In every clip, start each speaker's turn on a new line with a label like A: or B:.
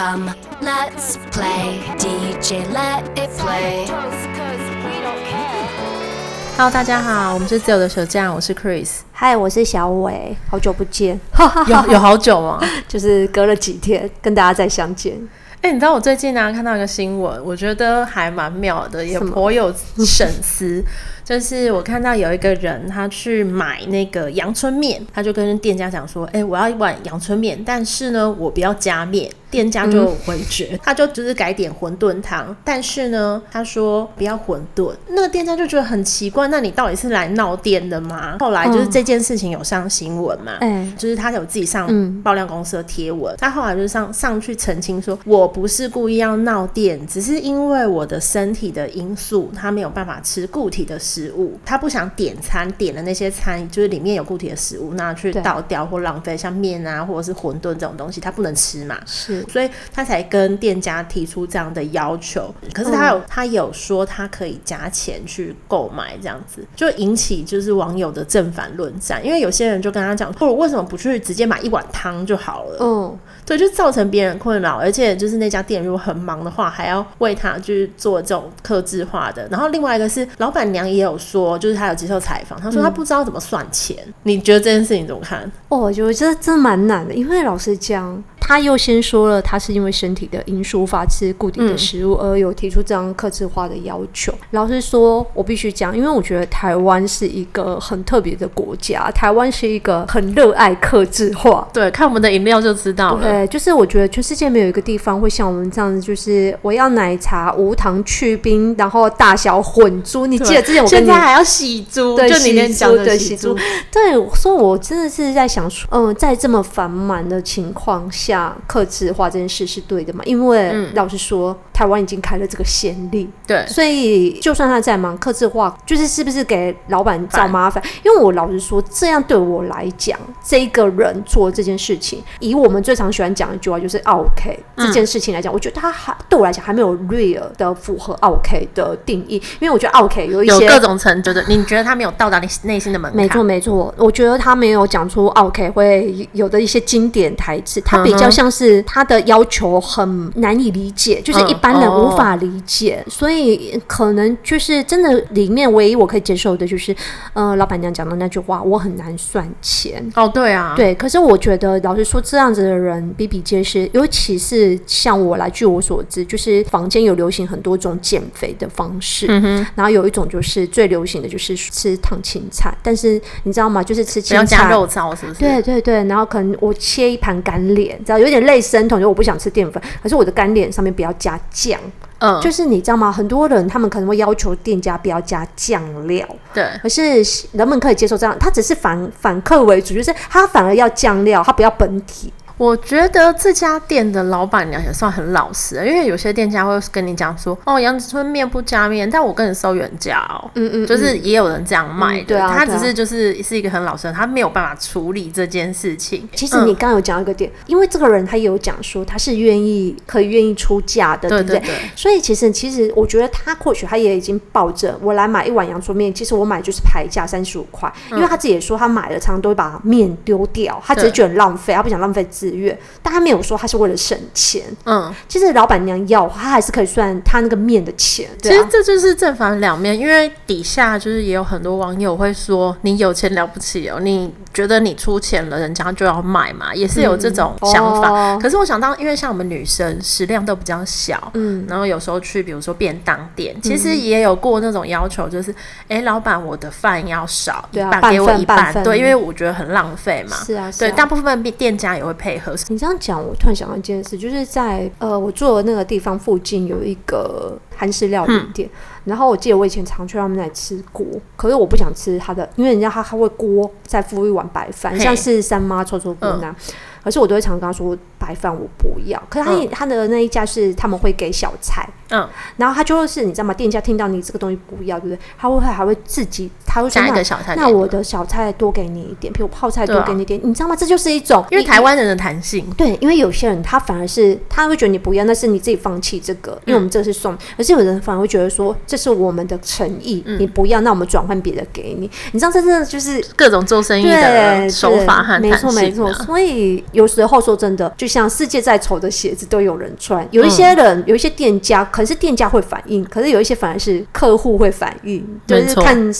A: Come, let's play. DJ, let it play.
B: Hello，大家好，我们是自由的手匠，我是 Chris。
C: 嗨，我是小伟，好久不见，
B: 有 有好久吗？
C: 就是隔了几天跟大家再相见。
B: 哎、欸，你知道我最近呢、啊、看到一个新闻，我觉得还蛮妙的，也颇有 深思。就是我看到有一个人，他去买那个阳春面，他就跟店家讲说：“哎、欸，我要一碗阳春面，但是呢，我不要加面。”店家就回绝，嗯、他就只是改点馄饨汤，但是呢，他说不要馄饨。那个店家就觉得很奇怪，那你到底是来闹店的吗？后来就是这件事情有上新闻嘛，嗯、就是他有自己上爆料公司的贴文，他、嗯、后来就上上去澄清说，我不是故意要闹店，只是因为我的身体的因素，他没有办法吃固体的食物，他不想点餐点的那些餐，就是里面有固体的食物，那去倒掉或浪费，像面啊或者是馄饨这种东西，他不能吃嘛，是。所以他才跟店家提出这样的要求，可是他有、嗯、他有说他可以加钱去购买这样子，就引起就是网友的正反论战，因为有些人就跟他讲，不如为什么不去直接买一碗汤就好了？嗯，对，就造成别人困扰，而且就是那家店如果很忙的话，还要为他去做这种克制化的。然后另外一个是老板娘也有说，就是他有接受采访，他说他不知道怎么算钱。嗯、你觉得这件事情怎么看？
C: 哦，我觉得这真的蛮难的，因为老实讲。他又先说了，他是因为身体的因素无法吃固定的食物，而有提出这样克制化的要求。嗯、老实说，我必须讲，因为我觉得台湾是一个很特别的国家，台湾是一个很热爱克制化。
B: 对，看我们的饮料就知道了。
C: 对，就是我觉得全世界没有一个地方会像我们这样子，就是我要奶茶无糖去冰，然后大小混珠。你记得之前我跟你
B: 现在还要洗珠，
C: 对，
B: 就你连讲的洗珠。
C: 对，所以我真的是在想说，嗯，在这么繁忙的情况下。客制化这件事是对的嘛？因为老实说，嗯、台湾已经开了这个先例，对，所以就算他再忙，克制化就是是不是给老板找麻烦？因为我老实说，这样对我来讲，这个人做这件事情，以我们最常喜欢讲一句话，就是 OK、嗯、这件事情来讲，我觉得他还对我来讲还没有 real 的符合 OK 的定义，因为我觉得 OK 有一些
B: 有各种程度的，你觉得他没有到达你内心的门槛？
C: 没错没错，我觉得他没有讲出 OK 会有的一些经典台词，他比较。像是他的要求很难以理解，就是一般人无法理解，所以可能就是真的里面唯一我可以接受的就是，呃，老板娘讲的那句话，我很难算钱。
B: 哦，对啊，
C: 对。可是我觉得老实说，这样子的人比比皆是，尤其是像我来，据我所知，就是房间有流行很多种减肥的方式，嗯哼，然后有一种就是最流行的就是吃烫青菜，但是你知道吗？就是吃青菜要
B: 加肉燥，是不是？
C: 对对对，然后可能我切一盘干莲，知道。有点类生酮，就我不想吃淀粉，可是我的干脸上面不要加酱，嗯，就是你知道吗？很多人他们可能会要求店家不要加酱料，对，可是人们可以接受这样，他只是反反客为主，就是他反而要酱料，他不要本体。
B: 我觉得这家店的老板娘也算很老实，因为有些店家会跟你讲说，哦，杨子春面不加面，但我跟你收原价哦，嗯，嗯嗯，就是也有人这样卖的，嗯、对啊，他只是就是是一个很老实的，他没有办法处理这件事情。
C: 其实你刚刚有讲一个点，嗯、因为这个人他有讲说他是愿意可以愿意出价的，对不对？对对对，所以其实其实我觉得他或许他也已经抱着我来买一碗阳春面，其实我买就是牌价三十五块，因为他自己也说他买了常常都会把面丢掉，他只是觉得浪费，他不想浪费资。但他没有说他是为了省钱。嗯，其实老板娘要他还是可以算他那个面的钱。
B: 其实这就是正反两面，因为底下就是也有很多网友会说你有钱了不起哦，你觉得你出钱了，人家就要买嘛，也是有这种想法。嗯哦，可是我想到，因为像我们女生食量都比较小，嗯，然后有时候去比如说便当店，其实也有过那种要求，就是哎，欸，老板我的饭要少，对啊，给我一半，半对，因为我觉得很浪费嘛。是啊，是啊，对，大部分店家也会配合。
C: 你这样讲，我突然想到一件事，就是在呃，我住的那个地方附近有一个韩式料理店，嗯、然后我记得我以前常去他们那里吃锅，可是我不想吃他的，因为人家他他会锅再附一碗白饭，像是三妈臭臭锅那样，嗯、可是我都会常跟他说白饭我不要，可是他、嗯、他的那一家是他们会给小菜。嗯，然后他就是你知道吗？店家听到你这个东西不要，对不对？他会还会自己他会
B: 加一个小菜，
C: 那我的小菜多给你一点，比如泡菜多给你一点，你知道吗？这就是一种
B: 因为台湾人的弹性，
C: 对，因为有些人他反而是他会觉得你不要，那是你自己放弃这个，因为我们这是送，可是有人反而会觉得说这是我们的诚意，你不要，那我们转换别的给你，你知道这真的就是
B: 各种做生意的手法和弹性，没错没错。
C: 所以有时候说真的，就像世界再丑的鞋子都有人穿，有一些人有一些店家，可是店家会反应，可是有一些反而是客户会反应，就是看。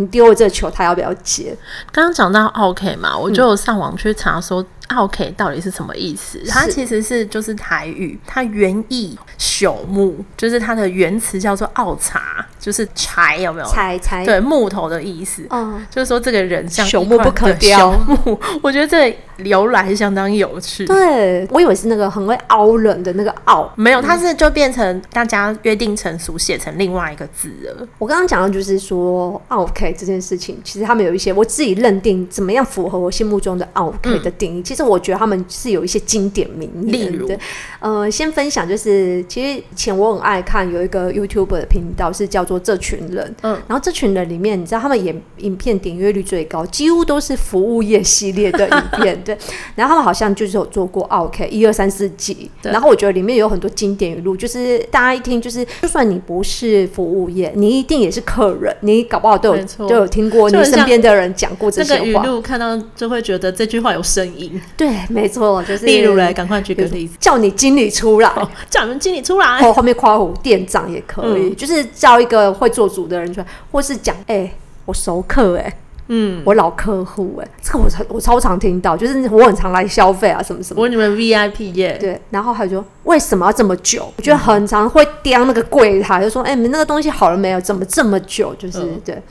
C: 你丢了这个球，他要不要接？
B: 刚刚讲到 OK 嘛，我就上网去查说。奥客到底是什么意思？它其实是就是台语，它原意朽木，就是它的原词叫做奥茶，就是柴有没有？
C: 柴柴
B: 对木头的意思。嗯，就是说这个人像
C: 朽木不可雕。
B: 朽木，我觉得这由来相当有趣。
C: 对，我以为是那个很会凹人的那个奥，
B: 没有，它是就变成大家约定成熟，写成另外一个字了。
C: 我刚刚讲的就是说 OK 这件事情，其实他们有一些我自己认定怎么样符合我心目中的 OK 的定义。其实。是我觉得他们是有一些经典名言的，呃，先分享就是，其实以前我很爱看有一个 YouTube 的频道，是叫做这群人，嗯，然后这群人里面，你知道他们演影片点阅率最高，几乎都是服务业系列的影片，对，然后他们好像就是有做过 OK 一二三四集，然后我觉得里面有很多经典语录，就是大家一听就是，就算你不是服务业，你一定也是客人，你搞不好都有都有听过你身边的人讲过这些话，
B: 语录看到就会觉得这句话有声音。
C: 对，没错，就是。
B: 例如来，赶快举个例子，
C: 叫你经理出来，
B: 哦、叫你们经理出来。
C: 后后面夸我店长也可以，嗯、就是叫一个会做主的人出来，或是讲，哎、欸，我熟客、欸，哎，嗯，我老客户，哎，这个我超我超常听到，就是我很常来消费啊，什么什么。
B: 我你们 VIP 耶，
C: 对。然后还说为什么要这么久？嗯、我觉得很常会刁那个柜台，就说，哎、欸，你们那个东西好了没有？怎么这么久？就是、嗯、对。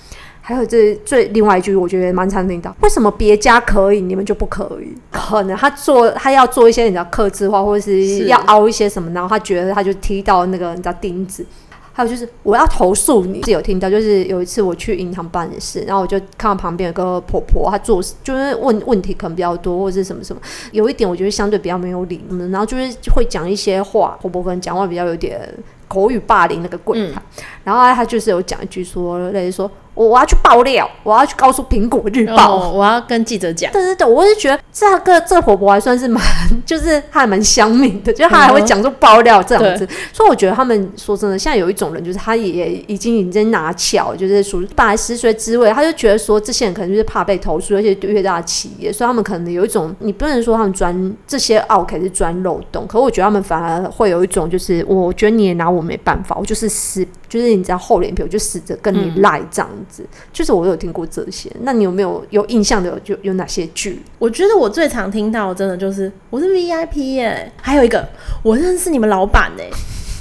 C: 还有这最另外一句，我觉得蛮常听到，为什么别家可以，你们就不可以？可能他做他要做一些你知道客制化，或者是要凹一些什么，然后他觉得他就踢到那个你知道钉子。还有就是我要投诉你，是有听到，就是有一次我去银行办事，然后我就看到旁边有个婆婆，她做就是问问题可能比较多，或者是什么什么，有一点我觉得相对比较没有理，然后就是会讲一些话，婆婆可能讲话比较有点口语霸凌那个柜台，嗯、然后她就是有讲一句说，类似说。我我要去爆料，我要去告诉苹果日报，
B: 哦，我要跟记者讲。
C: 对对对，我是觉得这个这个婆婆还算是蛮，就是她还蛮香民的，就她还会讲出爆料这样子。嗯、所以我觉得他们说真的，现在有一种人，就是他也已经已经拿巧，就是属于本来食髓知味，他就觉得说这些人可能就是怕被投诉，而且越大的企业，所以他们可能有一种，你不能说他们钻这些奥客是钻漏洞，可我觉得他们反而会有一种，就是我觉得你也拿我没办法，我就是死，就是你知道厚脸皮，我就死着跟你赖这样子。就是我有听过这些，那你有没有有印象的有就有哪些剧？
B: 我觉得我最常听到的真的就是我是 VIP 耶、欸，还有一个我认识你们老板哎、欸。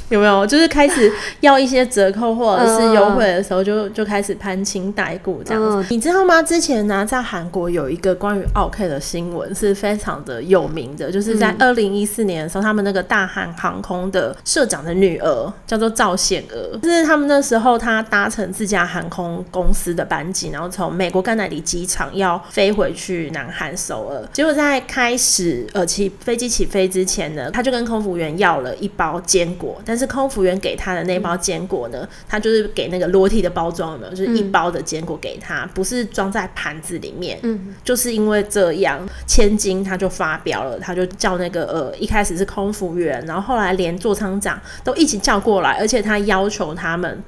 B: 有没有？就是开始要一些折扣或者是优惠的时候就，就就开始攀亲带故这样子，嗯、你知道吗？之前呢、啊，在韩国有一个关于奥 K 的新闻是非常的有名的，就是在二零一四年的时候，他们那个大韩航空的社长的女儿叫做赵显娥，就是他们那时候她搭乘自家航空公司的班机，然后从美国甘乃迪机场要飞回去南韩首尔，结果在开始呃起飞机起飞之前呢，他就跟空服员要了一包坚果，但但是空服员给他的那包坚果呢，他就是给那个裸体的包装的，就是一包的坚果给他，不是装在盘子里面。嗯，就是因为这样，千金他就发飙了，他就叫那个呃，一开始是空服员，然后后来连座舱长都一起叫过来，而且他要求他们。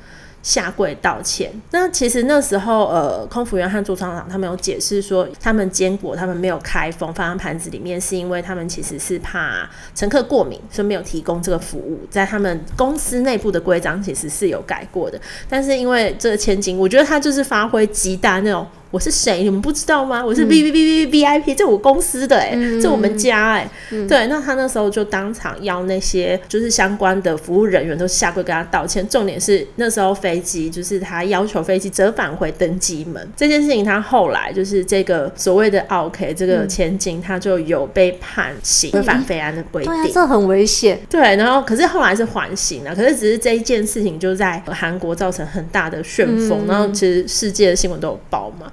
B: 下跪道歉。那其实那时候，呃，空服员和座舱长他们有解释说，他们坚果他们没有开封放在盘子里面，是因为他们其实是怕乘客过敏，所以没有提供这个服务。在他们公司内部的规章其实是有改过的，但是因为这个千金，我觉得他就是发挥极大那种。我是谁？你们不知道吗？我是 V V V V V I P，这我公司的哎、欸，嗯、这我们家哎、对。那他那时候就当场要那些就是相关的服务人员都下跪跟他道歉。重点是那时候飞机就是他要求飞机折返回登机门这件事情，他后来就是这个所谓的 O K 这个千金，他就有被判刑违反飞安的规定，
C: 这很危险。
B: 对，然后可是后来是缓刑了，可是只是这一件事情就在韩国造成很大的旋风，嗯、然后其实世界的新闻都有报嘛。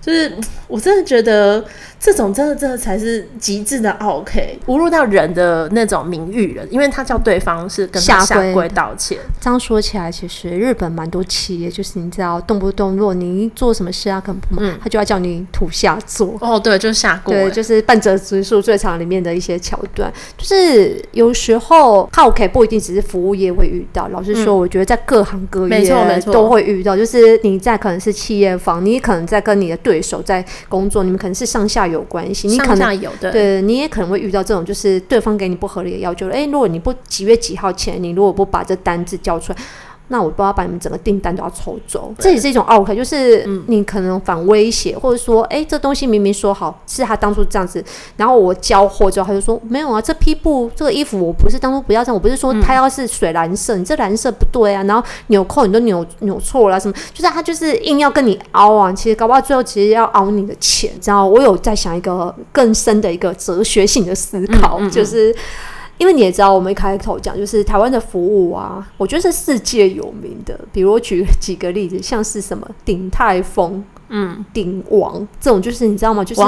B: 就是我真的觉得这种真的真的才是极致的 OK，侮辱到人的那种名誉了，因为他叫对方是跟他下跪。道歉。
C: 这样说起来，其实日本蛮多企业，就是你知道动不动如果你做什么事啊，可能嗯，他就要叫你土下座。
B: 哦，对，就是下跪。
C: 对，就是半泽直树最常里面的一些桥段，就是有时候 OK 不一定只是服务业会遇到，老实说，我觉得在各行各业没错没错。都会遇到，就是你在可能是企业方，你可能在跟你的对手在工作，你们可能是上下有关系，你可能
B: 有的，
C: 对，你也可能会遇到这种，就是对方给你不合理的要求，哎，如果你不几月几号前，你如果不把这单子交出来。那我不要把你们整个订单都要抽走，这也是一种 OK，就是你可能反威胁，或者说，哎、欸，这东西明明说好是他当初这样子，然后我交货之后，他就说没有啊，这批布这个衣服我不是当初不要这样，我不是说他要是水蓝色，你这蓝色不对啊，然后纽扣你都扭扭错了什么，就是他就是硬要跟你凹啊，其实搞不好最后其实要凹你的钱，知道我有在想一个更深的一个哲学性的思考，就是。因为你也知道，我们一开头讲就是台湾的服务啊，我觉得是世界有名的。比如我举几个例子，像是什么鼎泰丰。嗯，鼎王这种就是你知道吗？就是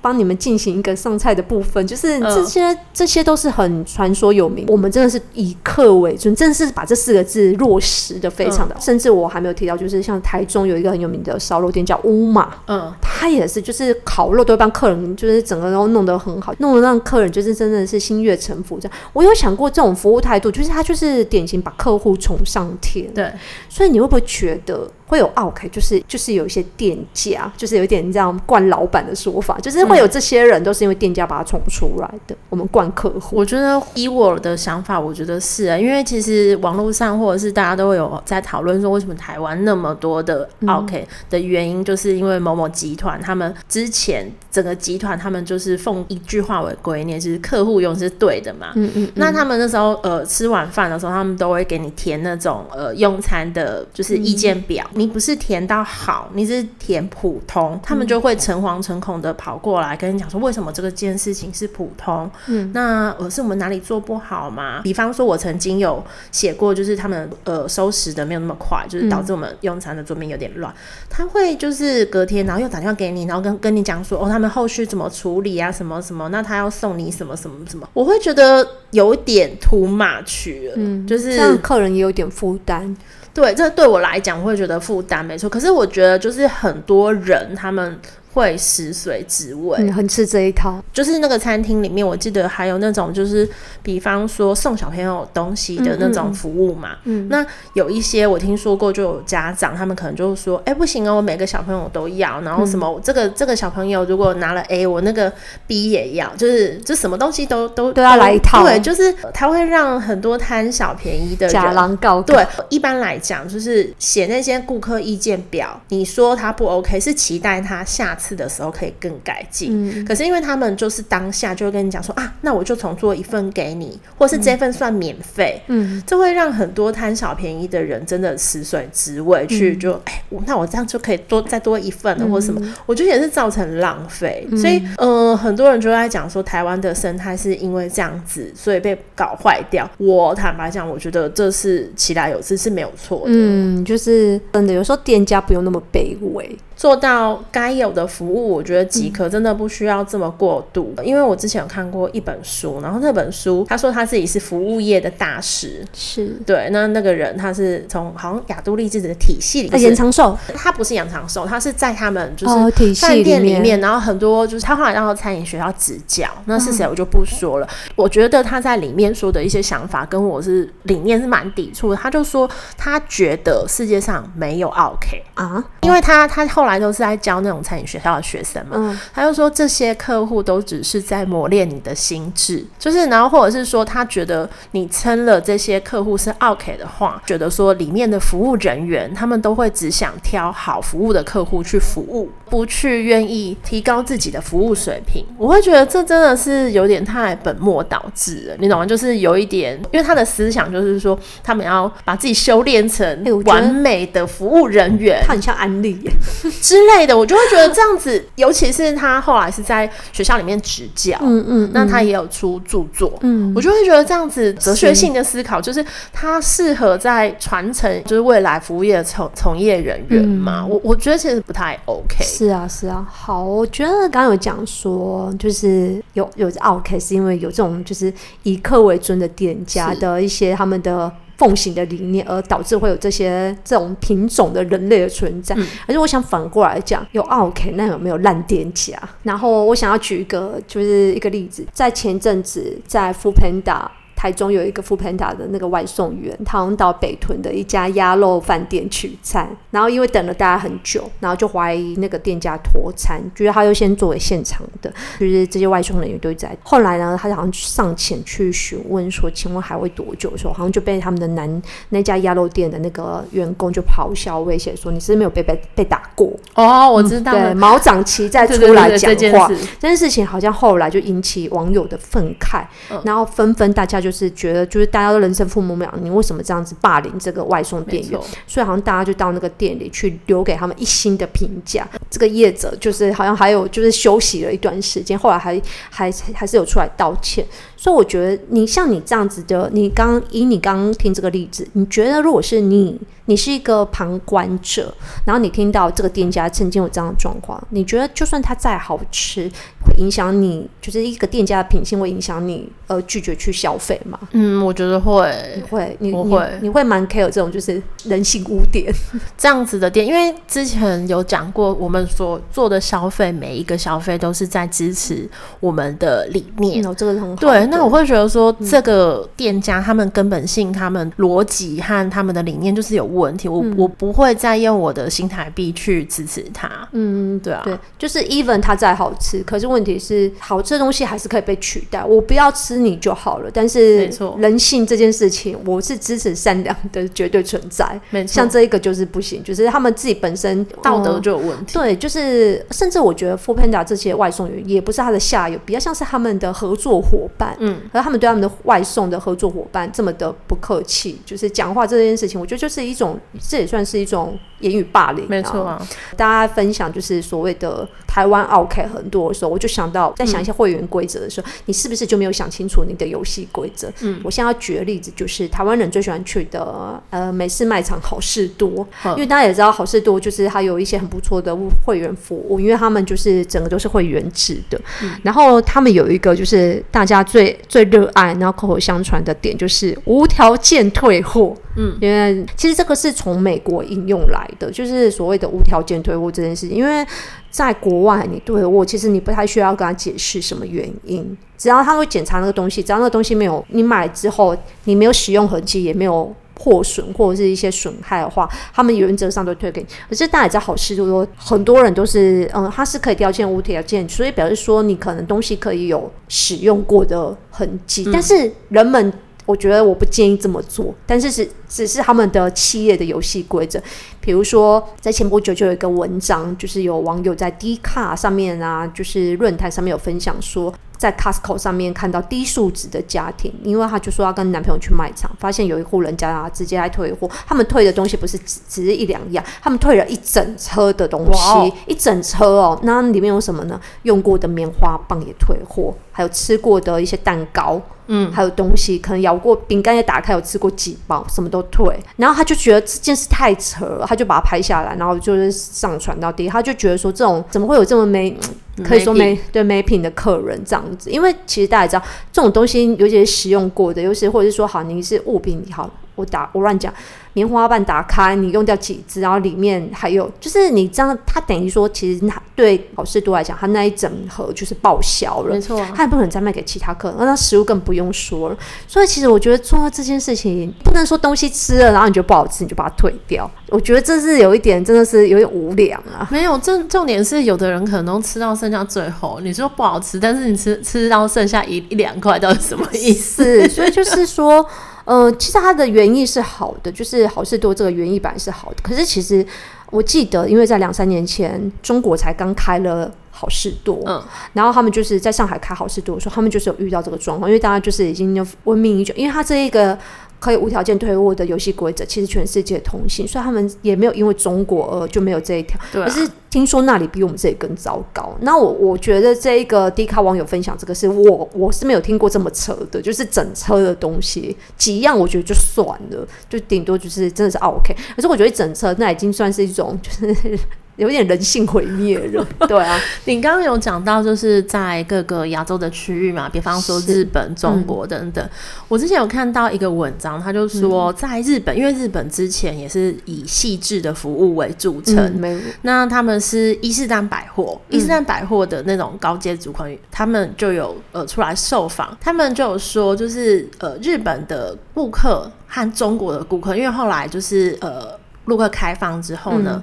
C: 帮你们进行一个上菜的部分，就是这些、呃、这些都是很传说有名。我们真的是以客为尊，真的是把这四个字落实的非常的。呃、甚至我还没有提到，就是像台中有一个很有名的烧肉店叫乌马，嗯，他也是就是烤肉都会帮客人就是整个都弄得很好，弄得让客人就是真的是心悦诚服这样。我有想过这种服务态度，就是他就是典型把客户宠上天。对，所以你会不会觉得？会有 OK，就是就是有一些店家，就是有一点这样惯老板的说法，就是会有这些人都是因为店家把他宠出来的。我们惯客户，
B: 我觉得以我的想法，我觉得是啊，因为其实网络上或者是大家都会有在讨论说，为什么台湾那么多的 OK 的原因，就是因为某某集团他们之前整个集团他们就是奉一句话为圭臬，就是客户用是对的嘛。嗯嗯。那他们那时候呃吃晚饭的时候，他们都会给你填那种呃用餐的，就是意见表。你不是填到好，你是填普通，他们就会诚惶诚恐的跑过来跟你讲说，为什么这个件事情是普通？嗯，那呃是我们哪里做不好吗？比方说，我曾经有写过，就是他们呃收拾的没有那么快，就是导致我们用餐的桌面有点乱。他会就是隔天，然后又打电话给你，然后跟跟你讲说，哦，他们后续怎么处理啊，什么什么，那他要送你什么什么什么，我会觉得有点 too much 了，嗯，就是
C: 让客人也有点负担。
B: 对，这对我来讲，会觉得负担没错。可是我觉得，就是很多人他们。会食髓知味，
C: 嗯，很吃这一套。
B: 就是那个餐厅里面，我记得还有那种，就是比方说送小朋友东西的那种服务嘛。嗯，嗯，那有一些我听说过，就有家长他们可能就是说，哎，不行哦，我每个小朋友都要。然后什么，嗯、这个这个小朋友如果拿了 A，我那个 B 也要，就是就什么东西都都
C: 都要来一套。
B: 对，就是他会让很多贪小便宜的人
C: 假狼告告。
B: 对，一般来讲，就是写那些顾客意见表，你说他不 OK，是期待他下次。次的时候可以更改进，嗯，可是因为他们就是当下就会跟你讲说啊，那我就重做一份给你，或是这份算免费，嗯，这会让很多贪小便宜的人真的死水职位，去就哎，那我这样就可以多再多一份了，或什么，我觉得也是造成浪费，所以呃，很多人就在讲说台湾的生态是因为这样子，所以被搞坏掉。我坦白讲，我觉得这是其来有之是没有错的，
C: 嗯，就是真的有时候店家不用那么卑微。
B: 做到该有的服务，我觉得即可，真的不需要这么过度。嗯。因为我之前有看过一本书，然后那本书他说他自己是服务业的大师，是对。那那个人他是从好像亚都利自己的体系里面，
C: 延长寿，
B: 他不是延长寿，他是在他们就是饭店里面，哦，体系里面，然后很多就是他后来让到餐饮学校执教，那是谁我就不说了。嗯。我觉得他在里面说的一些想法跟我是理念是蛮抵触的。他就说他觉得世界上没有 OK 啊，因为他他后。后来都是在教那种餐饮学校的学生嘛，嗯、他就说这些客户都只是在磨练你的心智，就是然后或者是说他觉得你称了这些客户是 OK 的话，觉得说里面的服务人员他们都会只想挑好服务的客户去服务，不去愿意提高自己的服务水平。我会觉得这真的是有点太本末倒置了，你懂吗？就是有一点，因为他的思想就是说他们要把自己修炼成完美的服务人员，
C: 他很像安利耶。
B: 之类的，我就会觉得这样子，尤其是他后来是在学校里面执教，嗯嗯，那他也有出著作，嗯，我就会觉得这样子哲学性的思考，就是他适合在传承，就是未来服务业的从从业人员嘛，我我觉得其实不太 OK，是
C: 是啊，是啊。好，我觉得刚刚有讲说，就是有有 OK，是因为有这种就是以客为尊的店家的一些他们的奉行的理念，而导致会有这些这种品种的人类的存在。嗯、而且我想反过来讲，有 OK，那有没有烂店家？然后我想要举一个就是一个例子，在前阵子在 Foodpanda。台中有一个 foodpanda 的那个外送员，他好像到北屯的一家鸭肉饭店取餐，然后因为等了大家很久，然后就怀疑那个店家脱餐，觉得他优先作为现场的，就是这些外送人员都在。后来呢，他好像上前去询问说：“请问还会多久？”的时候，好像就被他们的男那家鸭肉店的那个员工就咆哮威胁说：“你是没有被被被打过？”
B: 哦，我知道，
C: 对，毛长齐再出来讲话，这件事情好像后来就引起网友的愤慨，嗯、然后纷纷大家就。是觉得就是大家都人生父母养，你为什么这样子霸凌这个外送店员？所以好像大家就到那个店里去留给他们一星的评价。这个业者就是好像还有就是休息了一段时间，后来还还还是有出来道歉。所以我觉得你像你这样子的，你刚以你刚刚听这个例子，你觉得如果是你，你是一个旁观者，然后你听到这个店家曾经有这样的状况，你觉得就算它再好吃，会影响你，就是一个店家的品性会影响你，呃，拒绝去消费吗？
B: 嗯，我觉得会，
C: 你会，你
B: 我会，
C: 你，你会蛮 care 这种就是人性污点
B: 这样子的店，因为之前有讲过，我们所做的消费，每一个消费都是在支持我们的理念，
C: 哦、这个很好，
B: 对。那我会觉得说，这个店家他们根本性、他们逻辑和他们的理念就是有问题。我、嗯、我不会再用我的新台币去支持他。嗯，对啊，
C: 对，就是 even 它再好吃，可是问题是，好吃的东西还是可以被取代。我不要吃你就好了。但是，人性这件事情，我是支持善良的绝对存在。没错，像这一个就是不行，就是他们自己本身
B: 道德就有问题。
C: 嗯、对，就是甚至我觉得 Foodpanda 这些外送员也不是他的下游，比较像是他们的合作伙伴。嗯，而他们对他们的外送的合作伙伴这么的不客气，就是讲话这件事情，我觉得就是一种，这也算是一种言语霸凌。没错啊，大家分享就是所谓的台湾 OK 很多的时候，我就想到在想一些会员规则的时候，嗯、你是不是就没有想清楚你的游戏规则？嗯，我现在要举的例子就是台湾人最喜欢去的呃美式卖场好事多，嗯、因为大家也知道好事多就是它有一些很不错的会员服务，因为他们就是整个都是会员制的，嗯、然后他们有一个就是大家最最。热爱，然后口口相传的点就是无条件退货。嗯，因为其实这个是从美国引用来的，就是所谓的无条件退货这件事情。因为在国外，你退货，其实你不太需要跟他解释什么原因，只要他会检查那个东西，只要那个东西没有你买之后你没有使用痕迹，也没有。破损或者是一些损害的话，他们原则上都退给你。可是大家也知道，好市多很多人都是，嗯，它是可以条件无条件，所以表示说你可能东西可以有使用过的痕迹。嗯、但是人们，我觉得我不建议这么做。但是是只是他们的企业的游戏规则。比如说，在前不久就有一个文章，就是有网友在 D 卡上面啊，就是论坛上面有分享说。在 Costco 上面看到低数值的家庭，因为他就说要跟男朋友去卖场，发现有一户人家啊直接来退货，他们退的东西不是只只是一两样，他们退了一整车的东西一整车哦，那里面有什么呢？用过的棉花棒也退货，还有吃过的一些蛋糕，嗯，还有东西可能咬过饼干也打开有吃过几包，什么都退。然后他就觉得这件事太扯了，他就把它拍下来，然后就是上传到第一，他就觉得说这种怎么会有这么没？可以说没对没品的客人这样子，因为其实大家知道这种东西，尤其是使用过的，尤其或者是说好，你是物品好，我打我乱讲。棉花棒打开，你用掉几支，然后里面还有，就是你这样，它等于说，其实它对好市多来讲，它那一整盒就是报销了，没错、啊，它也不可能再卖给其他客人，那食物更不用说了。所以其实我觉得做这件事情，不能说东西吃了，然后你觉得不好吃，你就把它退掉。我觉得这是有一点，真的是有点无良啊。
B: 没有，重重点是有的人可能都吃到剩下最后，你说不好吃，但是你吃吃到剩下一一两块，到底什么意思？
C: 所以就是说。呃，其实它的原意是好的，就是好事多这个原意本来是好的。可是其实我记得，因为在两三年前，中国才刚开了好事多，嗯，然后他们就是在上海开好事多的时候，他们就是有遇到这个状况，因为大家就是已经闻名已久，因为它这一个。可以无条件退货的游戏规则，其实全世界通行，所以他们也没有因为中国而就没有这一条。对啊。可是听说那里比我们这里更糟糕。那我我觉得这一个迪卡网友分享这个是我我是没有听过这么扯的，就是整车的东西几样，我觉得就算了，就顶多就是真的是 OK。可是我觉得整车那已经算是一种就是有点人性毁灭了。对啊，
B: 你刚刚有讲到，就是在各个亚洲的区域嘛，比方说日本、中国等等。嗯、我之前有看到一个文章，他就说，在日本，嗯、因为日本之前也是以细致的服务为著称，嗯、那他们是伊势丹百货，伊势丹百货的那种高阶主管，他们就有呃出来受访，他们就有说，就是呃日本的顾客和中国的顾客，因为后来就是呃陆客开放之后呢。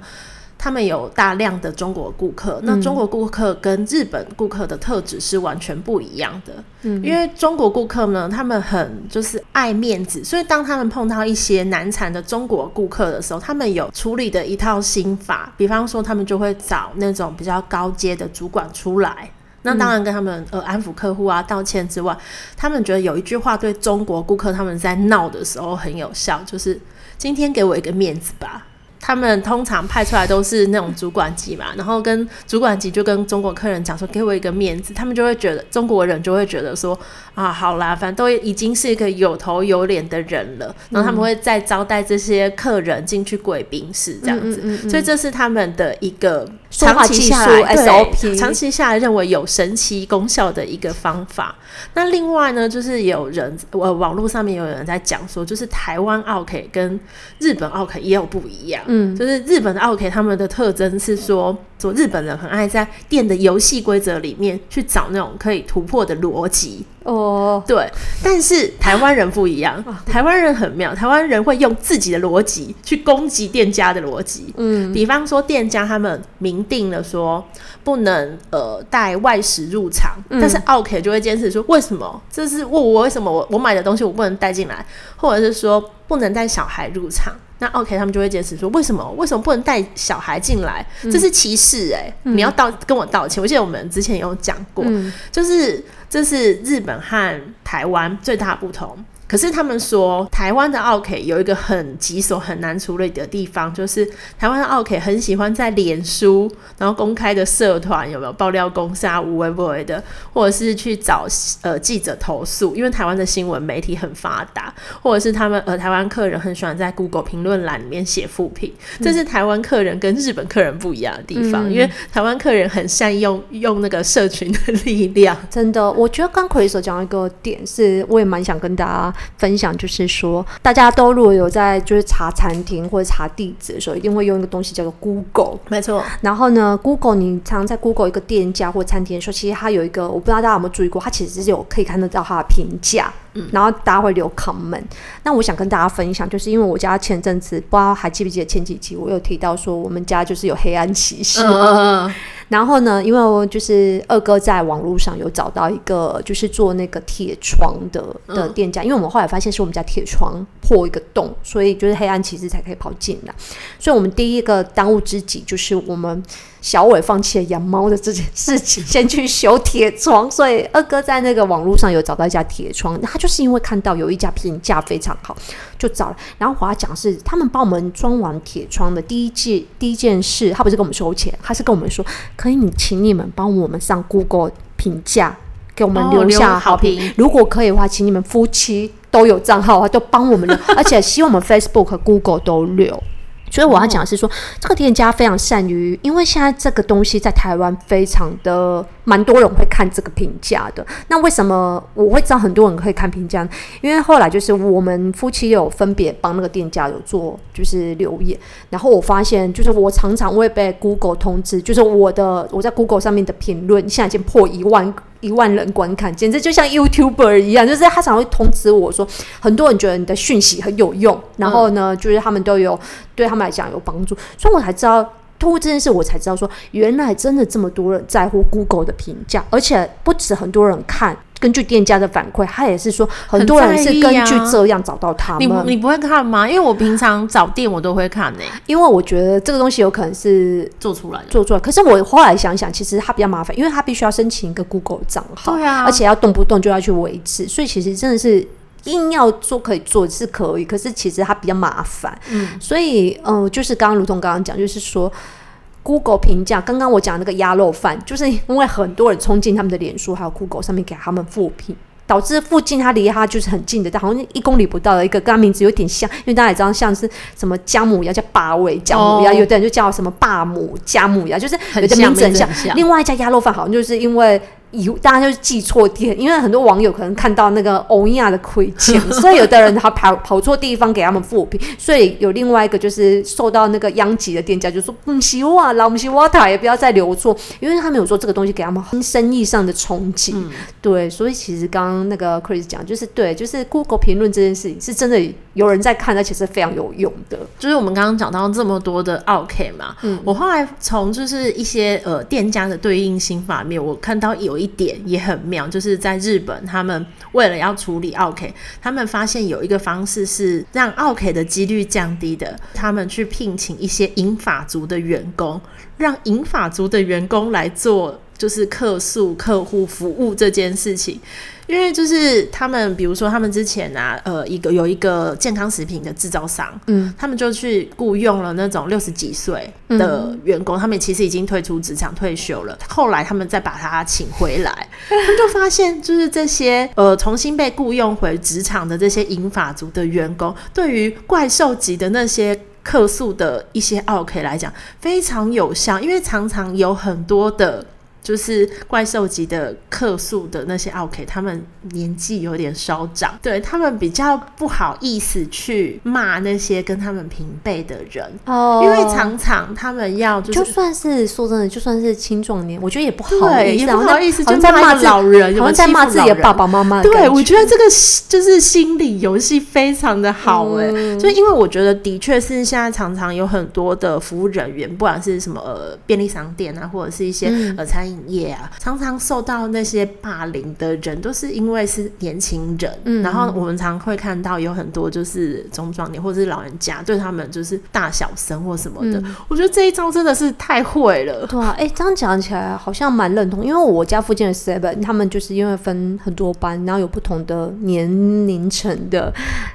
B: 嗯他们有大量的中国顾客，那中国顾客跟日本顾客的特质是完全不一样的。嗯，因为中国顾客呢，他们很就是爱面子，所以当他们碰到一些难缠的中国顾客的时候，他们有处理的一套心法。比方说，他们就会找那种比较高阶的主管出来，那当然跟他们呃安抚客户啊、道歉之外，他们觉得有一句话对中国顾客他们在闹的时候很有效，就是今天给我一个面子吧。他们通常派出来都是那种主管级嘛，然后跟主管级就跟中国客人讲说，给我一个面子，他们就会觉得中国人就会觉得说啊，好啦，反正都已经是一个有头有脸的人了，然后他们会再招待这些客人进去贵宾室这样子，嗯嗯嗯嗯，所以这是他们的一个长期下来 SOP，长期下来认为有神奇功效的一个方法。那另外呢，就是有人呃网络上面有人在讲说，就是台湾奥 K 跟日本奥 K 也有不一样。嗯，就是日本的奥 K 他们的特征是说，说日本人很爱在店的游戏规则里面去找那种可以突破的逻辑。哦，对，但是台湾人不一样，台湾人很妙，台湾人会用自己的逻辑去攻击店家的逻辑。嗯，比方说店家他们明定了说不能呃带外食入场，嗯、但是奥凯就会坚持说，为什么？这是问我为什么我我买的东西我不能带进来，或者是说不能带小孩入场，那 OK，他们就会坚持说，为什么为什么不能带小孩进来？这是歧视哎、欸，嗯、你要道跟我道歉。我记得我们之前有讲过，嗯、就是。这是日本和台湾最大的不同。可是他们说，台湾的奥 K 有一个很棘手、很难处理的地方，就是台湾的奥 K 很喜欢在脸书，然后公开的社团有没有爆料公司啊、无为不为的，或者是去找呃记者投诉，因为台湾的新闻媒体很发达，或者是他们呃台湾客人很喜欢在 Google 评论栏里面写负评，这是台湾客人跟日本客人不一样的地方，嗯、因为台湾客人很善用用那个社群的力量。
C: 真的，我觉得刚奎所讲一个点是，我也蛮想跟大家。分享就是说，大家都如果有在就是查餐厅或者查地址的时候，一定会用一个东西叫做 Google。
B: 没错。
C: 然后呢，Google 你常常在 Google 一个店家或餐厅的时候，其实它有一个，我不知道大家有没有注意过，它其实是有可以看得到它的评价。嗯。然后大家会留 comment。那我想跟大家分享，就是因为我家前阵子不知道还记不记得前几集，我有提到说我们家就是有黑暗骑士。嗯嗯。然后呢，因为就是二哥在网络上有找到一个就是做那个铁窗的的店家，因为我们后来发现是我们家铁窗破一个洞，所以就是黑暗骑士才可以跑进来。所以我们第一个当务之急就是我们小伟放弃了养猫的这件事情，先去修铁窗。所以二哥在那个网络上有找到一家铁窗，他就是因为看到有一家评价非常好，就找了。然后我要讲是，他们帮我们装完铁窗的第一件第一件事，他不是跟我们收钱，他是跟我们说。可以，你请你们帮我们上 Google 评价，给我们留下好评。哦、如果可以的话，请你们夫妻都有账号的话，都帮我们留，而且希望我们 Facebook 和 Google 都留。所以我要讲的是说，哦、这个店家非常善于，因为现在这个东西在台湾非常的蛮多人会看这个评价的。那为什么我会知道很多人会看评价？因为后来就是我们夫妻有分别帮那个店家有做就是留言，然后我发现就是我常常会被 Google 通知，就是我的我在 Google 上面的评论现在已经破一万。一万人观看，简直就像 YouTuber 一样，就是他常会通知我说，很多人觉得你的讯息很有用，然后呢，就是他们都有对他们来讲有帮助，所以我才知道，通过这件事，我才知道说，原来真的这么多人在乎 Google 的评价，而且不止很多人看。根据店家的反馈，他也是说很多人是根据这样找到他们。
B: 啊、你你不会看吗？因为我平常找店我都会看呢、欸，
C: 因为我觉得这个东西有可能是
B: 做出来的，
C: 做出来。可是我后来想想，其实它比较麻烦，因为它必须要申请一个 Google 账号，
B: 对啊，
C: 而且要动不动就要去维持，所以其实真的是硬要做可以做是可以，可是其实它比较麻烦。嗯，所以嗯、呃，就是刚刚如同刚刚讲，就是说。Google 评价，刚刚我讲那个鸭肉饭，就是因为很多人冲进他们的脸书还有 Google 上面给他们复评，导致附近他离他就是很近的，但好像一公里不到的一个，跟他名字有点像，因为大家也知道像是什么姜母鸭叫八味姜母鸭，哦、有的人就叫什么霸母姜母鸭，就是有的名字很像。很像另外一家鸭肉饭好像就是因为。以大家就是记错店，因为很多网友可能看到那个欧亚的亏钱，所以有的人他跑跑错地方给他们复评，所以有另外一个就是受到那个殃及的店家就说不希望老不希望他也不要再留错，因为他们有说这个东西给他们生意上的冲击。嗯、对，所以其实刚刚那个 Chris 讲就是对，就是 Google 评论这件事情是真的有人在看，而且是非常有用的。
B: 就是我们刚刚讲到这么多的 OK 嘛，嗯，我后来从就是一些呃店家的对应心法面，我看到有一一点也很妙，就是在日本，他们为了要处理奥 K，，他们发现有一个方式是让奥 K 的几率降低的，他们去聘请一些银发族的员工，让银发族的员工来做。就是客诉、客户服务这件事情，因为就是他们，比如说他们之前啊，呃，一个有一个健康食品的制造商，嗯，他们就去雇佣了那种六十几岁的员工，嗯、他们其实已经退出职场退休了。后来他们再把他请回来，他们就发现，就是这些呃重新被雇佣回职场的这些银发族的员工，对于怪兽级的那些客诉的一些奥 K 来讲，非常有效，因为常常有很多的。就是怪兽级的客诉的那些 OK，，他们年纪有点稍长，对他们比较不好意思去骂那些跟他们平辈的人。哦，因为常常他们要就是
C: 就算是说真的，就算是青壮年，我觉得也不好意思，
B: 也不好意思，
C: 就
B: 在骂老人，
C: 好像在骂自己的爸爸妈妈。
B: 对，我觉得这个就是心理游戏非常的好哎、欸，嗯、就因为我觉得的确是现在常常有很多的服务人员，不管是什么呃便利商店啊，或者是一些、嗯、呃餐饮。业啊，常常受到那些霸凌的人，都是因为是年轻人。嗯，然后我们常会看到有很多就是中壮年或者是老人家，对他们就是大小声或什么的。嗯、我觉得这一招真的是太会了。
C: 对啊，哎、欸，这样讲起来好像蛮认同，因为我家附近的 Seven，他们就是因为分很多班，然后有不同的年龄层的，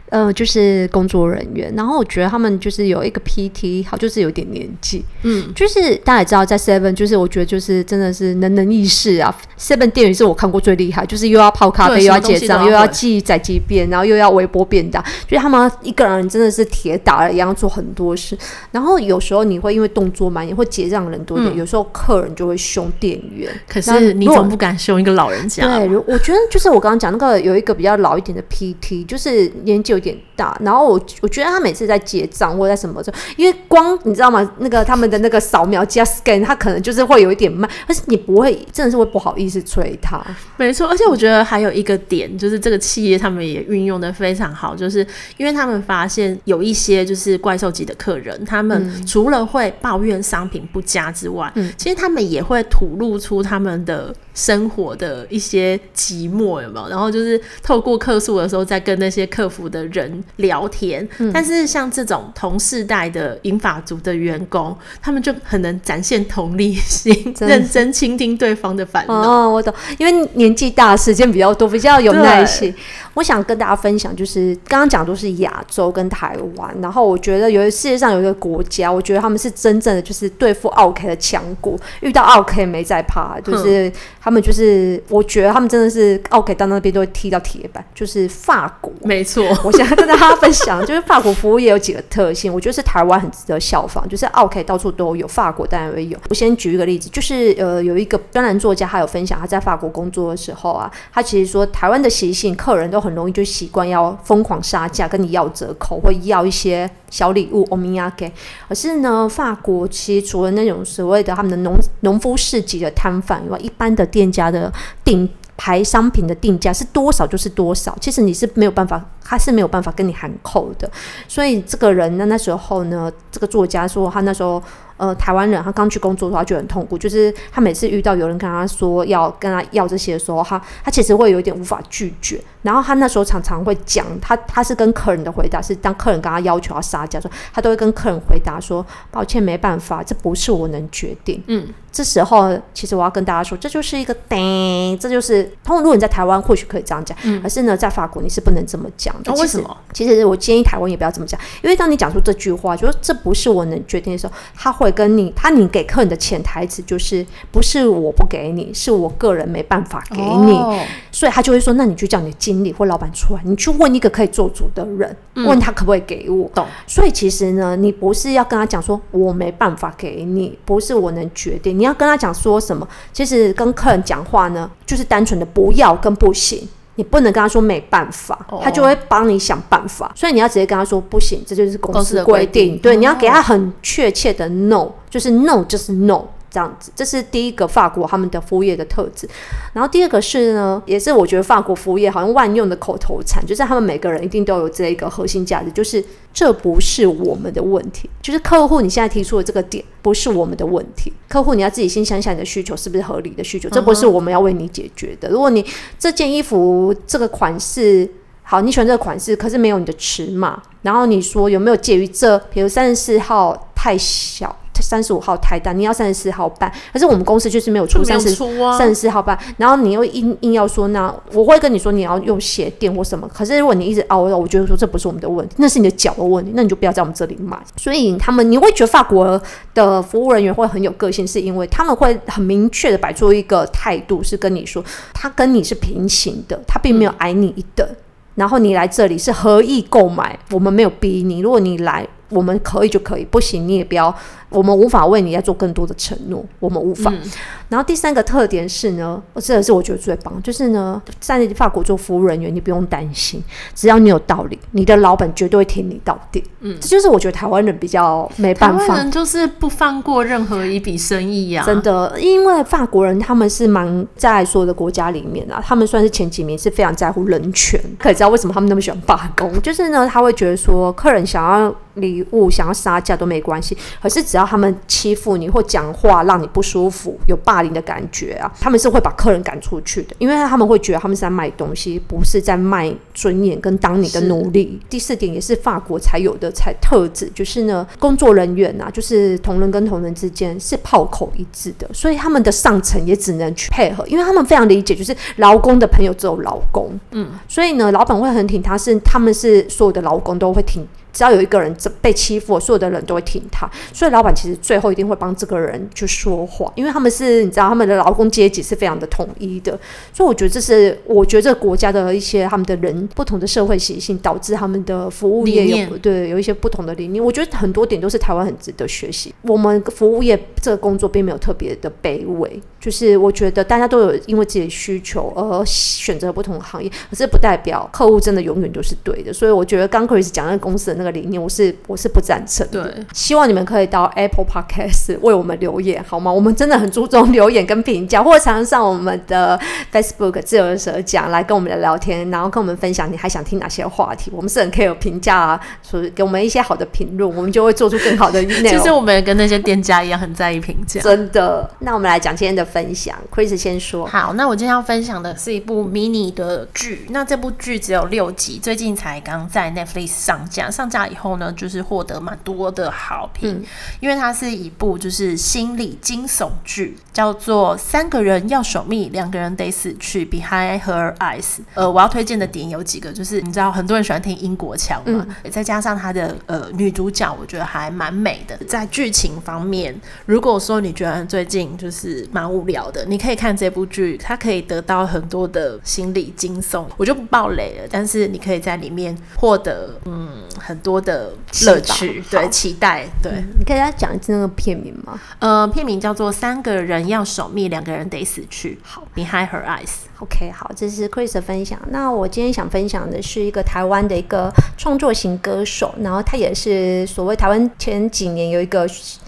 C: 呃，就是工作人员。然后我觉得他们就是有一个 PT，好，就是有点年纪。嗯，就是大家也知道，在 Seven，就是我觉得就是真的是。能能意识啊，seven 店员是我看过最厉害，就是又要泡咖啡，又要结账，又要记载机变，然后又要微波便当，就是他们一个人真的是铁打了一样做很多事。然后有时候你会因为动作慢，也会结账人多点，嗯、有时候客人就会凶店员。
B: 可是你总不敢凶一个老人家。
C: 对，我觉得就是我刚刚讲那个有一个比较老一点的 PT，就是年纪有点大，然后我我觉得他每次在结账或在什么时候，因为光你知道吗？那个他们的那个扫描加 scan，他可能就是会有一点慢，但是你不。不会，真的是会不好意思催他。
B: 没错，而且我觉得还有一个点，就是这个企业他们也运用的非常好，就是因为他们发现有一些就是怪兽级的客人，他们除了会抱怨商品不佳之外，嗯，其实他们也会吐露出他们的生活的一些寂寞，有没有？然后就是透过客诉的时候，再跟那些客服的人聊天。嗯，但是像这种同世代的银发族的员工，他们就很能展现同理心，认真倾听。听对方的烦恼
C: 哦，我懂，因为年纪大，时间比较多，比较有耐心。对我想跟大家分享，就是刚刚讲都是亚洲跟台湾，然后我觉得有世界上有一个国家，我觉得他们是真正的就是对付奥 K 的强国，遇到奥 K 没在怕，就是他们就是，我觉得他们真的是奥 K 到那边都会踢到铁板，就是法国。
B: 没错，
C: 我想跟大家分享，就是法国服务业有几个特性，我觉得是台湾很值得效仿，就是奥 K 到处都有，法国当然也有。我先举一个例子，就是呃有一个。专栏作家他有分享，他在法国工作的时候啊，他其实说台湾的习性，客人都很容易就习惯要疯狂杀价，跟你要折扣，或要一些小礼物，欧米亚给。可是呢，法国其实除了那种所谓的他们的农农夫市集的摊贩以外，一般的店家的定牌商品的定价是多少就是多少，其实你是没有办法，他是没有办法跟你喊扣的。所以这个人呢，那时候呢，这个作家说他那时候。呃，台湾人他刚去工作的话就很痛苦，就是他每次遇到有人跟他说要跟他要这些的时候，他他其实会有一点无法拒绝。然后他那时候常常会讲，他他是跟客人的回答是，当客人跟他要求要杀价，说他都会跟客人回答说，抱歉，没办法，这不是我能决定。嗯，这时候其实我要跟大家说，这就是一个顶，这就是通常如果你在台湾或许可以这样讲，嗯，可是呢，在法国你是不能这么讲的。为什么？其实我建议台湾也不要这么讲，因为当你讲出这句话，就说这不是我能决定的时候，他会。跟你，他你给客人的潜台词就是不是我不给你，是我个人没办法给你，哦、所以他就会说，那你就叫你的经理或老板出来，你去问一个可以做主的人，嗯、问他可不可以给我。懂。所以其实呢，你不是要跟他讲说我没办法给你，不是我能决定，你要跟他讲说什么？其实跟客人讲话呢，就是单纯的不要跟不行。你不能跟他说没办法，他就会帮你想办法。所以你要直接跟他说不行，这就是公司规定。对，你要给他很确切的 no，就是 no 就是 no。这样子，这是第一个法国他们的服务业的特质。然后第二个是呢，也是我觉得法国服务业好像万用的口头禅，就是他们每个人一定都有这一个核心价值，就是这不是我们的问题，就是客户你现在提出的这个点不是我们的问题。客户你要自己先想想你的需求是不是合理的需求，这不是我们要为你解决的。如果你这件衣服这个款式好，你喜欢这个款式，可是没有你的尺码，然后你说有没有介于这，比如三十四号太小。三十五号太大，你要三十四号半，可是我们公司就是没有出三十三十四号半，然后你又硬硬要说，那我会跟你说你要用鞋垫或什么，可是如果你一直凹，我觉得说这不是我们的问题，那是你的脚的问题，那你就不要在我们这里买。所以他们你会觉得法国的服务人员会很有个性，是因为他们会很明确的摆出一个态度，是跟你说他跟你是平行的，他并没有矮你一等，嗯、然后你来这里是合意购买，我们没有逼你，如果你来。我们可以就可以，不行你也不要。我们无法为你再做更多的承诺，我们无法。嗯、然后第三个特点是呢，这个是我觉得最棒，就是呢，在法国做服务人员，你不用担心，只要你有道理，你的老板绝对会听你到底。嗯，这就是我觉得台湾人比较没办法，
B: 台湾人就是不放过任何一笔生意呀、啊。
C: 真的，因为法国人他们是蛮在所有的国家里面啊，他们算是前几名，是非常在乎人权。可以知道为什么他们那么喜欢罢工？就是呢，他会觉得说，客人想要。礼物想要杀价都没关系，可是只要他们欺负你或讲话让你不舒服，有霸凌的感觉啊，他们是会把客人赶出去的，因为他们会觉得他们是在卖东西，不是在卖尊严跟当你的奴隶。第四点也是法国才有的才特质，就是呢，工作人员啊，就是同仁跟同仁之间是炮口一致的，所以他们的上层也只能去配合，因为他们非常理解，就是劳工的朋友只有劳工，嗯，所以呢，老板会很挺他是，是他们是所有的劳工都会挺。只要有一个人被欺负，所有的人都会挺他，所以老板其实最后一定会帮这个人去说话，因为他们是你知道他们的劳工阶级是非常的统一的，所以我觉得这是我觉得这个国家的一些他们的人不同的社会习性导致他们的服务业有对有一些不同的理念，我觉得很多点都是台湾很值得学习。我们服务业这个工作并没有特别的卑微，就是我觉得大家都有因为自己的需求而选择不同的行业，可是不代表客户真的永远都是对的。所以我觉得刚 Chris 讲那个公司的那个。理念我是我是不赞成的，对，希望你们可以到 Apple Podcast 为我们留言好吗？我们真的很注重留言跟评价，或者常常上我们的 Facebook 自由的舌讲来跟我们聊聊天，然后跟我们分享你还想听哪些话题。我们是很 care 评价啊，所以给我们一些好的评论，我们就会做出更好的内容。
B: 其实我们也跟那些店家一样，很在意评价，
C: 真的。那我们来讲今天的分享，Chris 先说。
B: 好，那我今天要分享的是一部迷你的剧，那这部剧只有六集，最近才刚在 Netflix 上架，上架以后呢，就是获得蛮多的好评，嗯、因为它是一部就是心理惊悚剧，叫做《三个人要守密，两个人得死去》（Behind Her Eyes）。呃，我要推荐的点有几个，就是你知道很多人喜欢听英国腔嘛，嗯、再加上它的呃女主角，我觉得还蛮美的。在剧情方面，如果说你觉得最近就是蛮无聊的，你可以看这部剧，它可以得到很多的心理惊悚，我就不爆雷了，但是你可以在里面获得嗯很多的。乐趣，对，期待，对，嗯、
C: 你可以再讲一次那个片名吗？
B: 呃，片名叫做《三个人要守密，两个人得死去》。好，Behind Her Eyes。
C: OK，好，这是 Chris 的分享。那我今天想分享的是一个台湾的一个创作型歌手，然后他也是所谓台湾前几年有一个。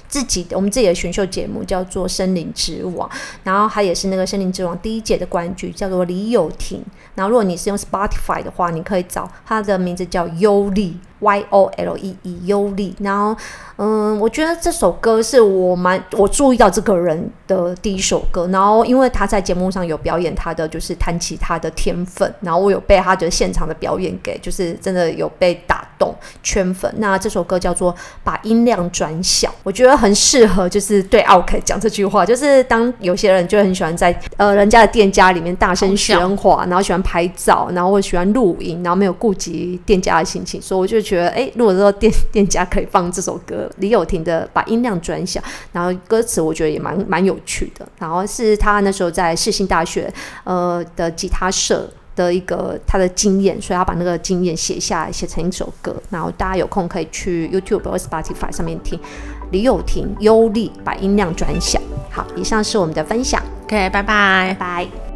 C: 自己的我们自己的选秀节目叫做《森林之王》，然后他也是那个《森林之王》第一届的冠军，叫做李友廷。然后如果你是用 Spotify 的话，你可以找他的名字叫优丽 Y O L E E 优丽。然后，嗯，我觉得这首歌是我蛮我注意到这个人的第一首歌。然后，因为他在节目上有表演他的就是弹吉他的天分，然后我有被他的现场的表演给就是真的有被打动。圈粉。那这首歌叫做《把音量转小》，我觉得很适合，就是对奥客讲这句话。就是当有些人就很喜欢在呃人家的店家里面大声喧哗，然后喜欢拍照，然后或喜欢录音，然后没有顾及店家的心情，所以我就觉得，哎，如果说店店家可以放这首歌，李友廷的《把音量转小》，然后歌词我觉得也蛮蛮有趣的。然后是他那时候在世新大学呃的吉他社。的一个他的经验，所以他把那个经验写下来，写成一首歌。然后大家有空可以去 YouTube 或 Spotify 上面听李友廷《优丽》，把音量转小。好，以上是我们的分享。
B: OK，拜拜，
C: 拜。